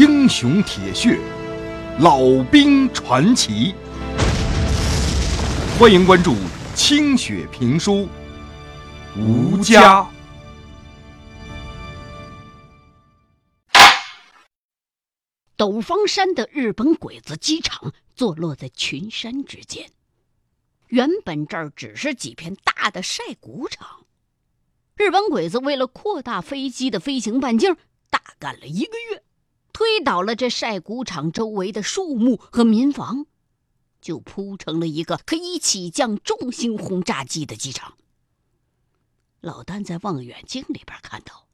英雄铁血，老兵传奇。欢迎关注清雪评书《吴家》。斗方山的日本鬼子机场坐落在群山之间。原本这儿只是几片大的晒谷场，日本鬼子为了扩大飞机的飞行半径，大干了一个月，推倒了这晒谷场周围的树木和民房，就铺成了一个可以起降重型轰炸机的机场。老丹在望远镜里边看到，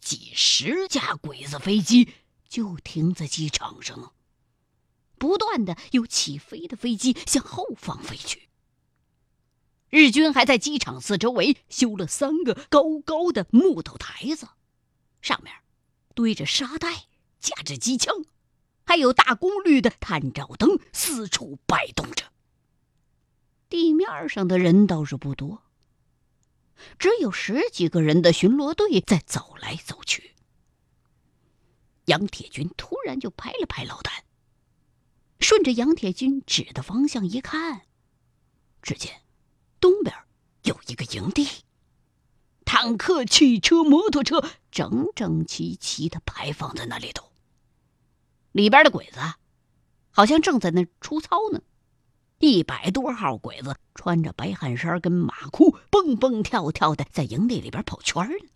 几十架鬼子飞机就停在机场上。不断的有起飞的飞机向后方飞去。日军还在机场四周围修了三个高高的木头台子，上面堆着沙袋，架着机枪，还有大功率的探照灯四处摆动着。地面上的人倒是不多，只有十几个人的巡逻队在走来走去。杨铁军突然就拍了拍老谭。顺着杨铁军指的方向一看，只见东边有一个营地，坦克、汽车、摩托车整整齐齐的排放在那里头。里边的鬼子好像正在那出操呢，一百多号鬼子穿着白汗衫跟马裤，蹦蹦跳跳的在营地里边跑圈呢。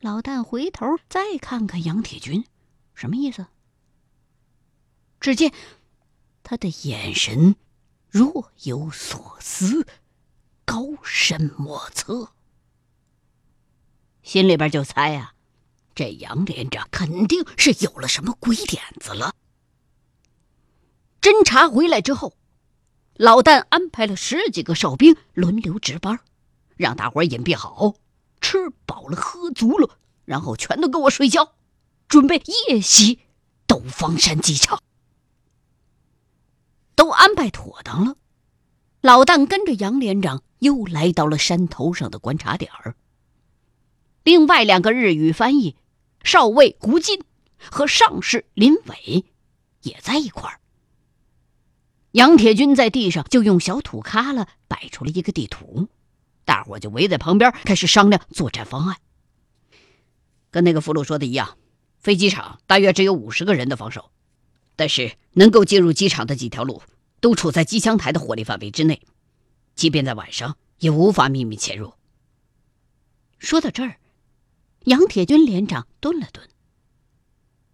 老旦回头再看看杨铁军，什么意思？只见他的眼神若有所思，高深莫测。心里边就猜呀，这杨连长肯定是有了什么鬼点子了。侦查回来之后，老旦安排了十几个哨兵轮流值班，让大伙隐蔽好，吃饱了喝足了，然后全都跟我睡觉，准备夜袭斗方山机场。都安排妥当了，老旦跟着杨连长又来到了山头上的观察点儿。另外两个日语翻译少尉胡金和上士林伟也在一块儿。杨铁军在地上就用小土旮旯摆出了一个地图，大伙就围在旁边开始商量作战方案。跟那个俘虏说的一样，飞机场大约只有五十个人的防守。但是能够进入机场的几条路都处在机枪台的火力范围之内，即便在晚上也无法秘密潜入。说到这儿，杨铁军连长顿了顿，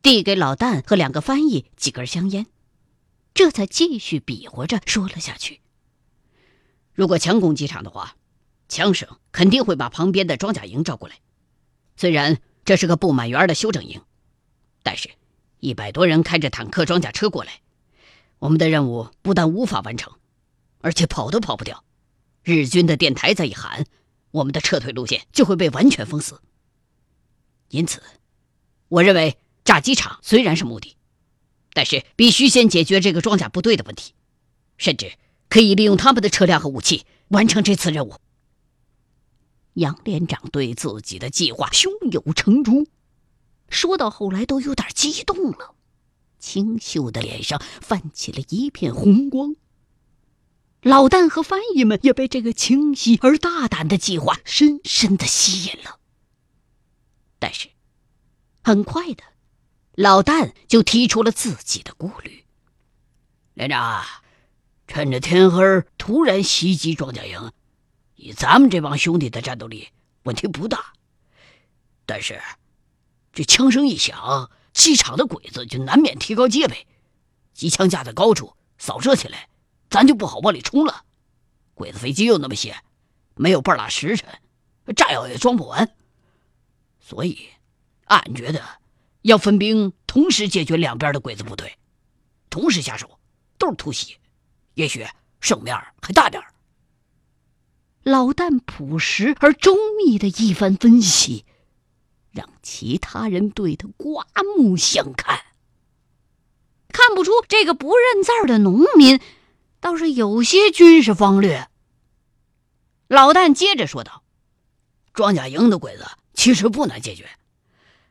递给老旦和两个翻译几根香烟，这才继续比划着说了下去：“如果强攻机场的话，枪声肯定会把旁边的装甲营招过来。虽然这是个不满员的休整营，但是……”一百多人开着坦克装甲车过来，我们的任务不但无法完成，而且跑都跑不掉。日军的电台再一喊，我们的撤退路线就会被完全封死。因此，我认为炸机场虽然是目的，但是必须先解决这个装甲部队的问题，甚至可以利用他们的车辆和武器完成这次任务。杨连长对自己的计划胸有成竹。说到后来都有点激动了，清秀的脸上泛起了一片红光。老旦和翻译们也被这个清晰而大胆的计划深深的吸引了。但是，很快的，老旦就提出了自己的顾虑：“连长，趁着天黑突然袭击装甲营，以咱们这帮兄弟的战斗力，问题不大。但是……”这枪声一响，机场的鬼子就难免提高戒备，机枪架在高处扫射起来，咱就不好往里冲了。鬼子飞机又那么些，没有半拉时辰，炸药也装不完。所以，俺觉得要分兵同时解决两边的鬼子部队，同时下手，都是突袭，也许胜面还大点儿老旦朴实而周密的一番分析。让其他人对他刮目相看。看不出这个不认字儿的农民，倒是有些军事方略。老旦接着说道：“装甲营的鬼子其实不难解决，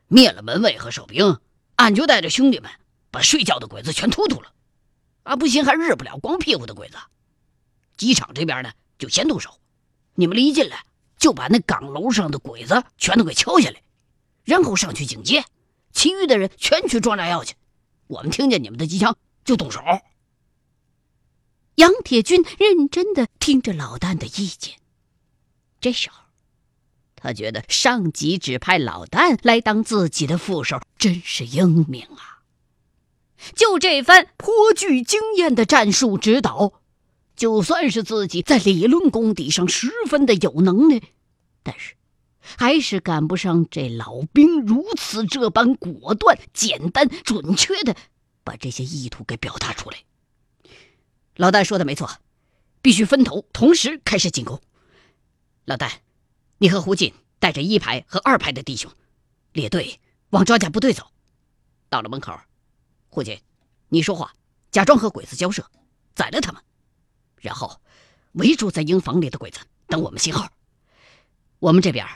灭了门卫和守兵，俺就带着兄弟们把睡觉的鬼子全突突了。啊，不行还日不了光屁股的鬼子。机场这边呢，就先动手。你们离近了，就把那岗楼上的鬼子全都给敲下来，然后上去警戒。其余的人全去装炸药去。我们听见你们的机枪就动手。杨铁军认真的听着老旦的意见。这时候，他觉得上级指派老旦来当自己的副手，真是英明啊！就这番颇具经验的战术指导，就算是自己在理论功底上十分的有能耐，但是还是赶不上这老兵如此这般果断、简单、准确的把这些意图给表达出来。老旦说的没错，必须分头同时开始进攻。老旦，你和胡锦带着一排和二排的弟兄，列队往装甲部队走。到了门口，胡锦，你说话，假装和鬼子交涉，宰了他们，然后围住在营房里的鬼子，等我们信号。我们这边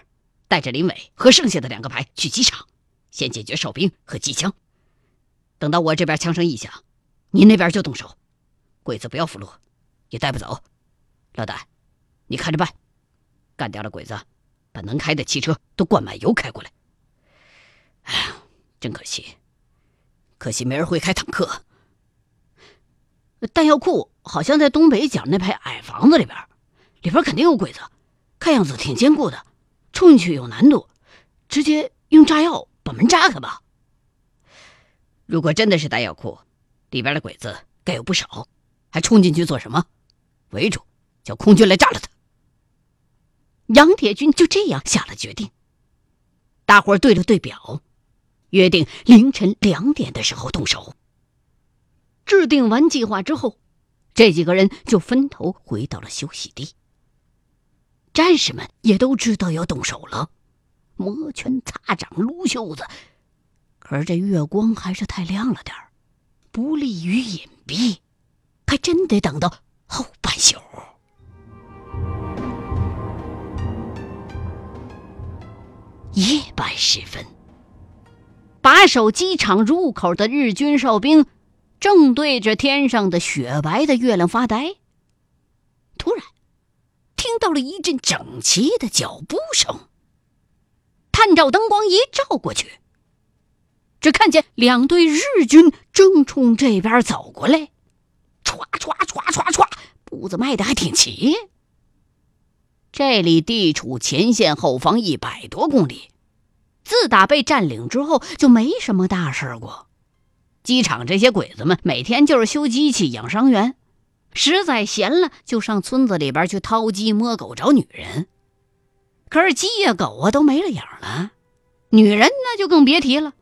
带着林伟和剩下的两个排去机场，先解决哨兵和机枪。等到我这边枪声一响，你那边就动手。鬼子不要俘虏，也带不走。老大，你看着办。干掉了鬼子，把能开的汽车都灌满油开过来。哎呀，真可惜，可惜没人会开坦克。弹药库好像在东北角那排矮房子里边，里边肯定有鬼子，看样子挺坚固的，冲进去有难度。直接用炸药把门炸开吧。如果真的是弹药库，里边的鬼子该有不少。还冲进去做什么？围住，叫空军来炸了他。杨铁军就这样下了决定。大伙儿对了对表，约定凌晨两点的时候动手。制定完计划之后，这几个人就分头回到了休息地。战士们也都知道要动手了，摩拳擦掌，撸袖子。可是这月光还是太亮了点儿，不利于隐蔽。还真得等到后半宿。夜半时分，把守机场入口的日军哨兵正对着天上的雪白的月亮发呆。突然，听到了一阵整齐的脚步声。探照灯光一照过去，只看见两队日军正冲这边走过来。唰唰唰唰唰，步子迈的还挺齐。这里地处前线后方一百多公里，自打被占领之后就没什么大事过。机场这些鬼子们每天就是修机器、养伤员，实在闲了就上村子里边去掏鸡摸狗找女人。可是鸡呀狗啊都没了影了，女人那就更别提了，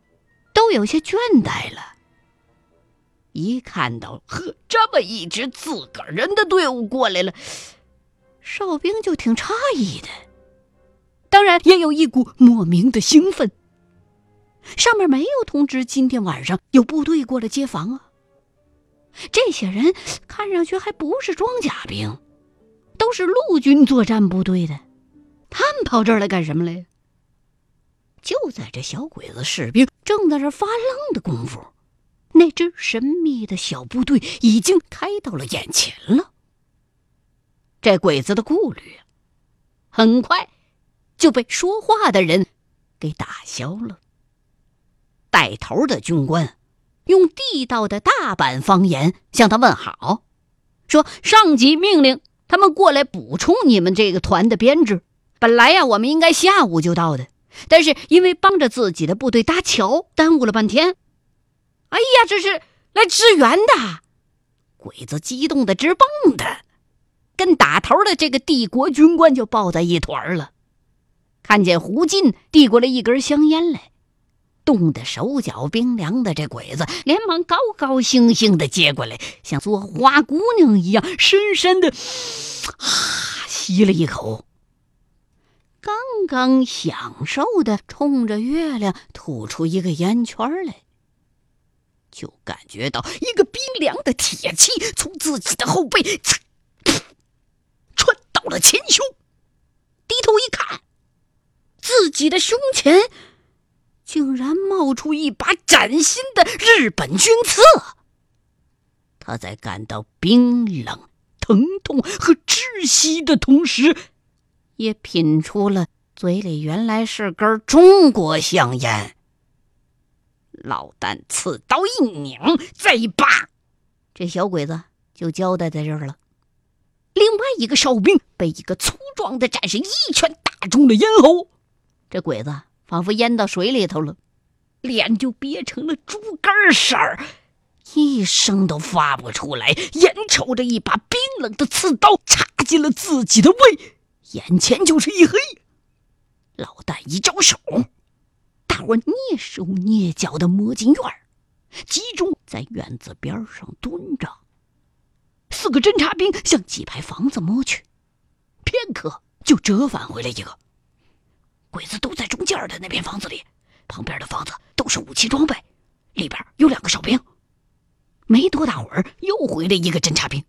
都有些倦怠了。一看到呵这么一支自个儿人的队伍过来了，哨兵就挺诧异的，当然也有一股莫名的兴奋。上面没有通知今天晚上有部队过来接防啊。这些人看上去还不是装甲兵，都是陆军作战部队的，他们跑这儿来干什么来？就在这小鬼子士兵正在这发愣的功夫。那支神秘的小部队已经开到了眼前了。这鬼子的顾虑，很快就被说话的人给打消了。带头的军官用地道的大阪方言向他问好，说：“上级命令他们过来补充你们这个团的编制。本来呀，我们应该下午就到的，但是因为帮着自己的部队搭桥，耽误了半天。”哎呀，这是来支援的！鬼子激动的直蹦跶，跟打头的这个帝国军官就抱在一团了。看见胡进递过来一根香烟来，冻得手脚冰凉的这鬼子连忙高高兴兴的接过来，像做花姑娘一样，深深的啊吸了一口，刚刚享受的冲着月亮吐出一个烟圈来。就感觉到一个冰凉的铁器从自己的后背穿到了前胸，低头一看，自己的胸前竟然冒出一把崭新的日本军刺。他在感到冰冷、疼痛和窒息的同时，也品出了嘴里原来是根中国香烟。老旦刺刀一拧，再一拔，这小鬼子就交代在这儿了。另外一个哨兵被一个粗壮的战士一拳打中了咽喉，这鬼子仿佛淹到水里头了，脸就憋成了猪肝色儿，一声都发不出来，眼瞅着一把冰冷的刺刀插进了自己的胃，眼前就是一黑。老旦一招手。大伙蹑手蹑脚的摸进院儿集中在院子边上蹲着。四个侦察兵向几排房子摸去，片刻就折返回来一个。鬼子都在中间的那片房子里，旁边的房子都是武器装备，里边有两个哨兵。没多大会儿，又回来一个侦察兵。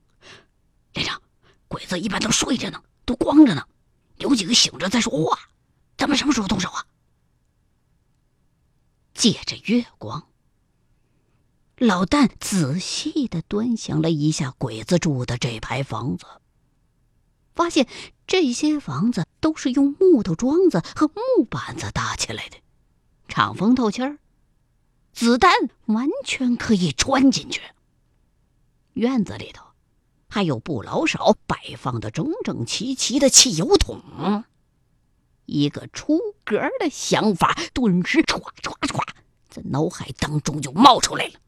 连长，鬼子一般都睡着呢，都光着呢，有几个醒着在说话，咱们什么时候动手啊？借着月光，老旦仔细的端详了一下鬼子住的这排房子，发现这些房子都是用木头桩子和木板子搭起来的，敞风透气儿，子弹完全可以穿进去。院子里头还有不老少摆放的整整齐齐的汽油桶。一个出格的想法顿时唰唰唰在脑海当中就冒出来了。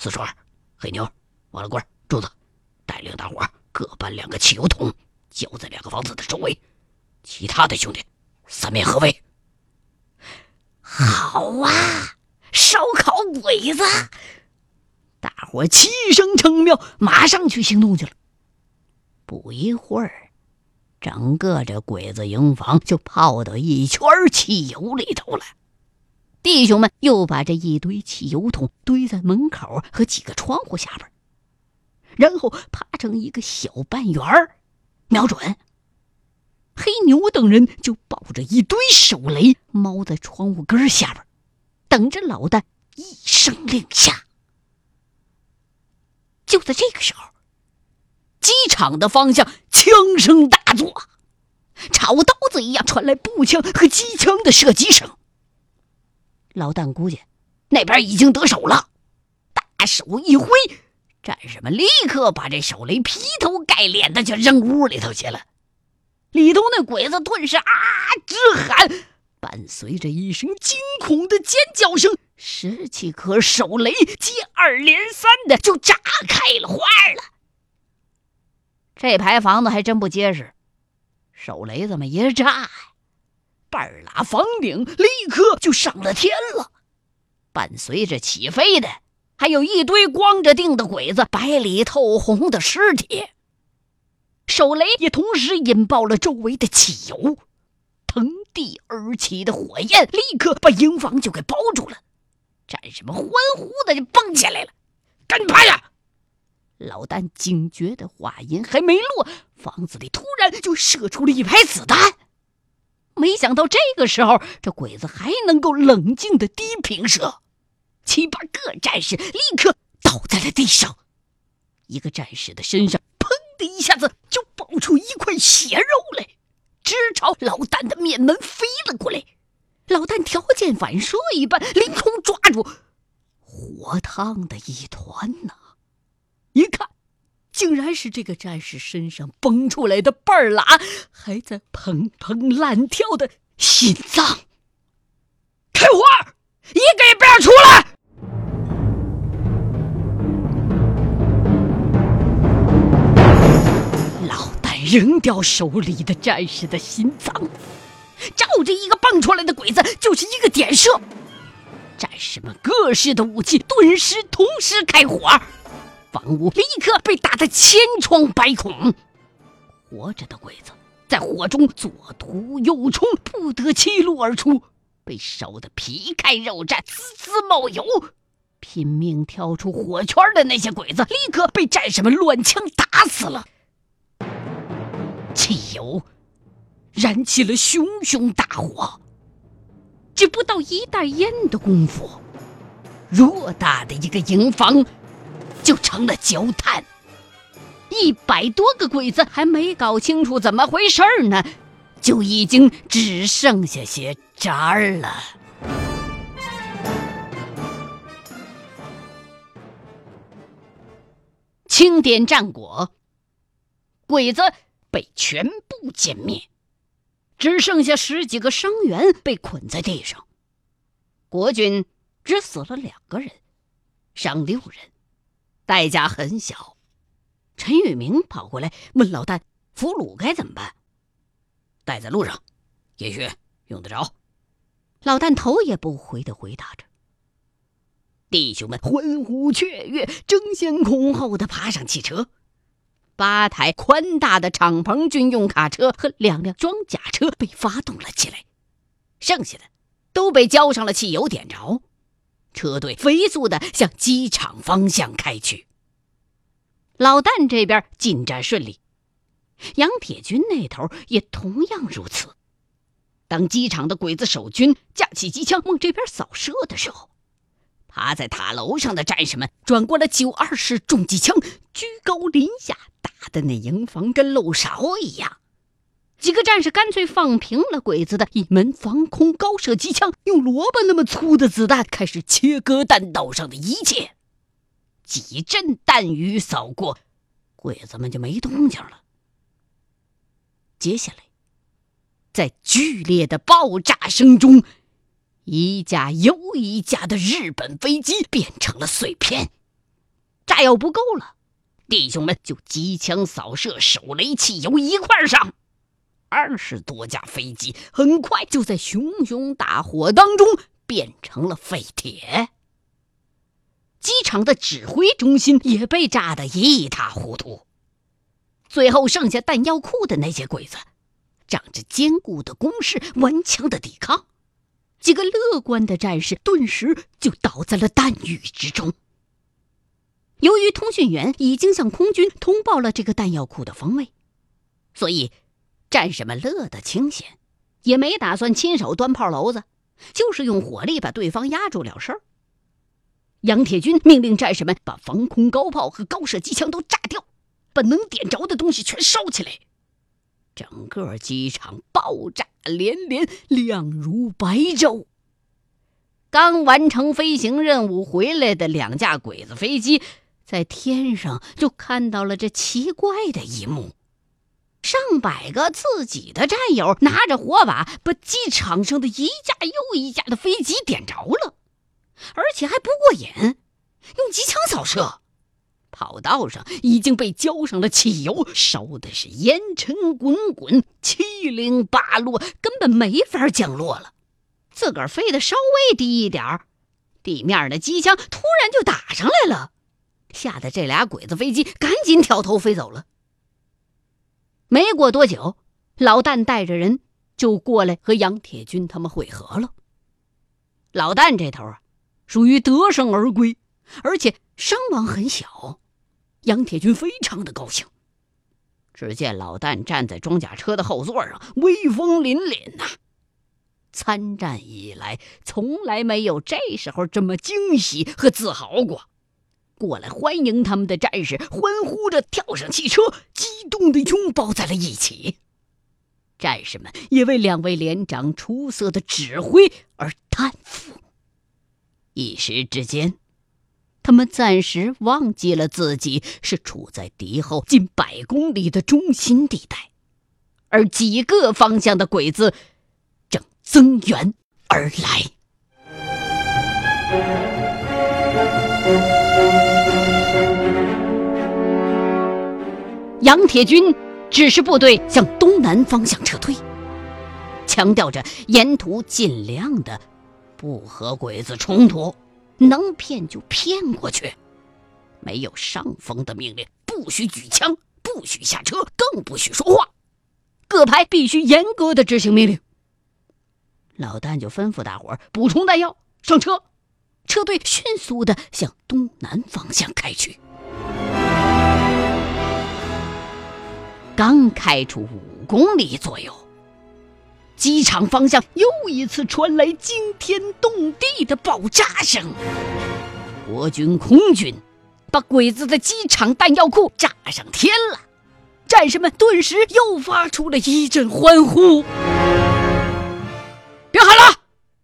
四川、黑牛、王老官、柱子带领大伙各搬两个汽油桶，浇在两个房子的周围，其他的兄弟三面合围。好啊，烧烤鬼子！大伙齐声称妙，马上去行动去了。不一会儿。整个这鬼子营房就泡到一圈汽油里头了。弟兄们又把这一堆汽油桶堆在门口和几个窗户下边，然后趴成一个小半圆儿，瞄准。黑牛等人就抱着一堆手雷，猫在窗户根下边，等着老旦一声令下。就在这个时候。机场的方向，枪声大作，炒刀子一样传来步枪和机枪的射击声。老旦估计那边已经得手了，大手一挥，战士们立刻把这手雷劈头盖脸的就扔屋里头去了。里头那鬼子顿时啊直喊，伴随着一声惊恐的尖叫声，十几颗手雷接二连三的就炸开了花了。这排房子还真不结实，手雷这么一炸呀，半拉房顶立刻就上了天了。伴随着起飞的，还有一堆光着腚的鬼子白里透红的尸体。手雷也同时引爆了周围的汽油，腾地而起的火焰立刻把营房就给包住了。战士们欢呼的就蹦起来了，跟拍呀！老丹警觉的话音还没落，房子里突然就射出了一排子弹。没想到这个时候，这鬼子还能够冷静的低平射，七八个战士立刻倒在了地上。一个战士的身上砰的一下子就爆出一块血肉来，直朝老旦的面门飞了过来。老旦条件反射一般，凌空抓住，火烫的一团呐！一看，竟然是这个战士身上崩出来的半拉还在砰砰乱跳的心脏。开火，一个也不要出来！老旦扔掉手里的战士的心脏，照着一个蹦出来的鬼子就是一个点射。战士们各式的武器顿时同时开火。房屋立刻被打得千疮百孔，活着的鬼子在火中左突右冲，不得其路而出，被烧得皮开肉绽，滋滋冒油。拼命跳出火圈的那些鬼子，立刻被战士们乱枪打死了。汽油燃起了熊熊大火，只不到一袋烟的功夫，偌大的一个营房就成了焦炭。一百多个鬼子还没搞清楚怎么回事呢，就已经只剩下些渣儿了。清点战果，鬼子被全部歼灭，只剩下十几个伤员被捆在地上。国军只死了两个人，伤六人，代价很小。陈宇明跑过来问老旦：“俘虏该怎么办？带在路上，也许用得着。”老旦头也不回的回答着。弟兄们欢呼雀跃，争先恐后的爬上汽车。八台宽大的敞篷军用卡车和两辆装甲车被发动了起来，剩下的都被浇上了汽油，点着，车队飞速的向机场方向开去。老旦这边进展顺利，杨铁军那头也同样如此。当机场的鬼子守军架起机枪往这边扫射的时候，趴在塔楼上的战士们转过了九二式重机枪，居高临下，打的那营房跟漏勺一样。几个战士干脆放平了鬼子的一门防空高射机枪，用萝卜那么粗的子弹开始切割弹道上的一切。几阵弹雨扫过，鬼子们就没动静了。接下来，在剧烈的爆炸声中，一架又一架的日本飞机变成了碎片。炸药不够了，弟兄们就机枪扫射，手雷、汽油一块上。二十多架飞机很快就在熊熊大火当中变成了废铁。机场的指挥中心也被炸得一塌糊涂，最后剩下弹药库的那些鬼子，仗着坚固的工事顽强的抵抗，几个乐观的战士顿时就倒在了弹雨之中。由于通讯员已经向空军通报了这个弹药库的方位，所以战士们乐得清闲，也没打算亲手端炮篓子，就是用火力把对方压住了事儿。杨铁军命令战士们把防空高炮和高射机枪都炸掉，把能点着的东西全烧起来。整个机场爆炸连连，亮如白昼。刚完成飞行任务回来的两架鬼子飞机，在天上就看到了这奇怪的一幕：上百个自己的战友拿着火把，把机场上的一架又一架的飞机点着了。而且还不过瘾，用机枪扫射，跑道上已经被浇上了汽油，烧的是烟尘滚滚，七零八落，根本没法降落了。自个儿飞得稍微低一点儿，地面的机枪突然就打上来了，吓得这俩鬼子飞机赶紧掉头飞走了。没过多久，老旦带着人就过来和杨铁军他们会合了。老旦这头啊。属于得胜而归，而且伤亡很小，杨铁军非常的高兴。只见老旦站在装甲车的后座上，威风凛凛呐！参战以来，从来没有这时候这么惊喜和自豪过。过来欢迎他们的战士欢呼着跳上汽车，激动的拥抱在了一起。战士们也为两位连长出色的指挥而叹服。一时之间，他们暂时忘记了自己是处在敌后近百公里的中心地带，而几个方向的鬼子正增援而来。杨铁军指示部队向东南方向撤退，强调着沿途尽量的。不和鬼子冲突，能骗就骗过去。没有上峰的命令，不许举枪，不许下车，更不许说话。各排必须严格的执行命令。老旦就吩咐大伙儿补充弹药，上车。车队迅速的向东南方向开去。刚开出五公里左右，机场方向又一次传来惊天动地的爆炸声。国军空军把鬼子的机场弹药库炸上天了，战士们顿时又发出了一阵欢呼。别喊了，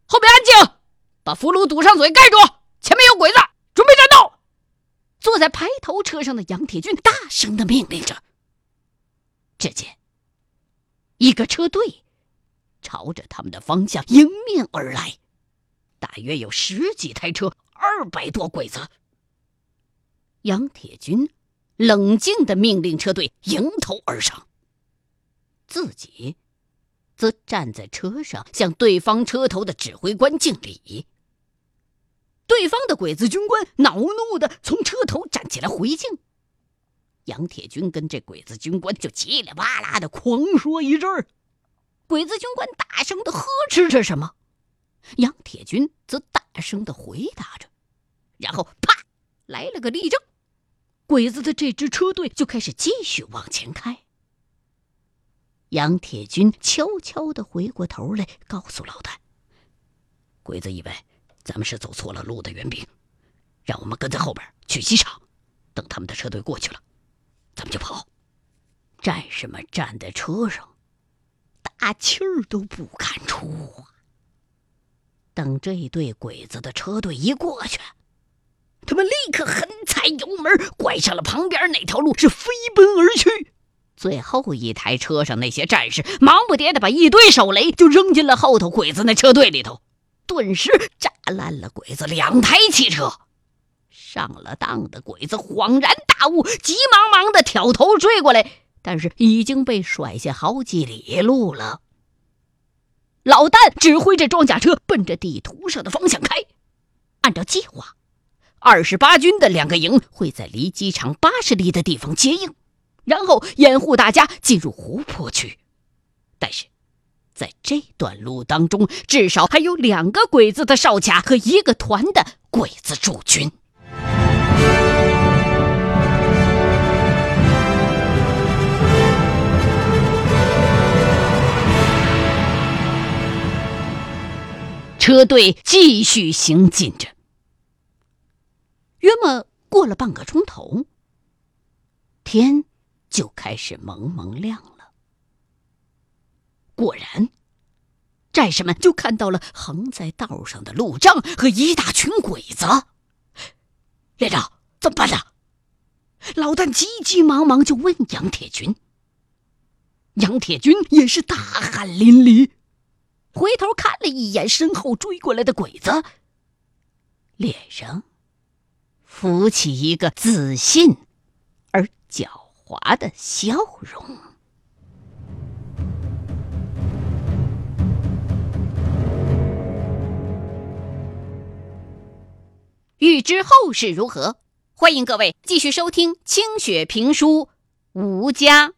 后面安静，把俘虏堵上嘴，盖住，前面有鬼子，准备战斗。坐在排头车上的杨铁军大声的命令着。只见一个车队。朝着他们的方向迎面而来，大约有十几台车，二百多鬼子。杨铁军冷静的命令车队迎头而上，自己则站在车上向对方车头的指挥官敬礼。对方的鬼子军官恼怒的从车头站起来回敬，杨铁军跟这鬼子军官就叽里哇啦的狂说一阵儿。鬼子军官大声的呵斥着什么，杨铁军则大声的回答着，然后啪来了个立正，鬼子的这支车队就开始继续往前开。杨铁军悄悄的回过头来，告诉老旦：“鬼子以为咱们是走错了路的援兵，让我们跟在后边去机场，等他们的车队过去了，咱们就跑。”战士们站在车上。大气儿都不敢出啊！等这一队鬼子的车队一过去，他们立刻狠踩油门，拐上了旁边那条路，是飞奔而去。最后一台车上那些战士忙不迭的把一堆手雷就扔进了后头鬼子那车队里头，顿时炸烂了鬼子两台汽车。上了当的鬼子恍然大悟，急忙忙的挑头追过来。但是已经被甩下好几里路了。老旦指挥着装甲车奔着地图上的方向开，按照计划，二十八军的两个营会在离机场八十里的地方接应，然后掩护大家进入湖泊区。但是，在这段路当中，至少还有两个鬼子的哨卡和一个团的鬼子驻军。车队继续行进着，约莫过了半个钟头，天就开始蒙蒙亮了。果然，战士们就看到了横在道上的路障和一大群鬼子。连长，怎么办呢？老旦急急忙忙就问杨铁军。杨铁军也是大汗淋漓。回头看了一眼身后追过来的鬼子，脸上浮起一个自信而狡猾的笑容。欲知后事如何，欢迎各位继续收听清雪评书《吴家》。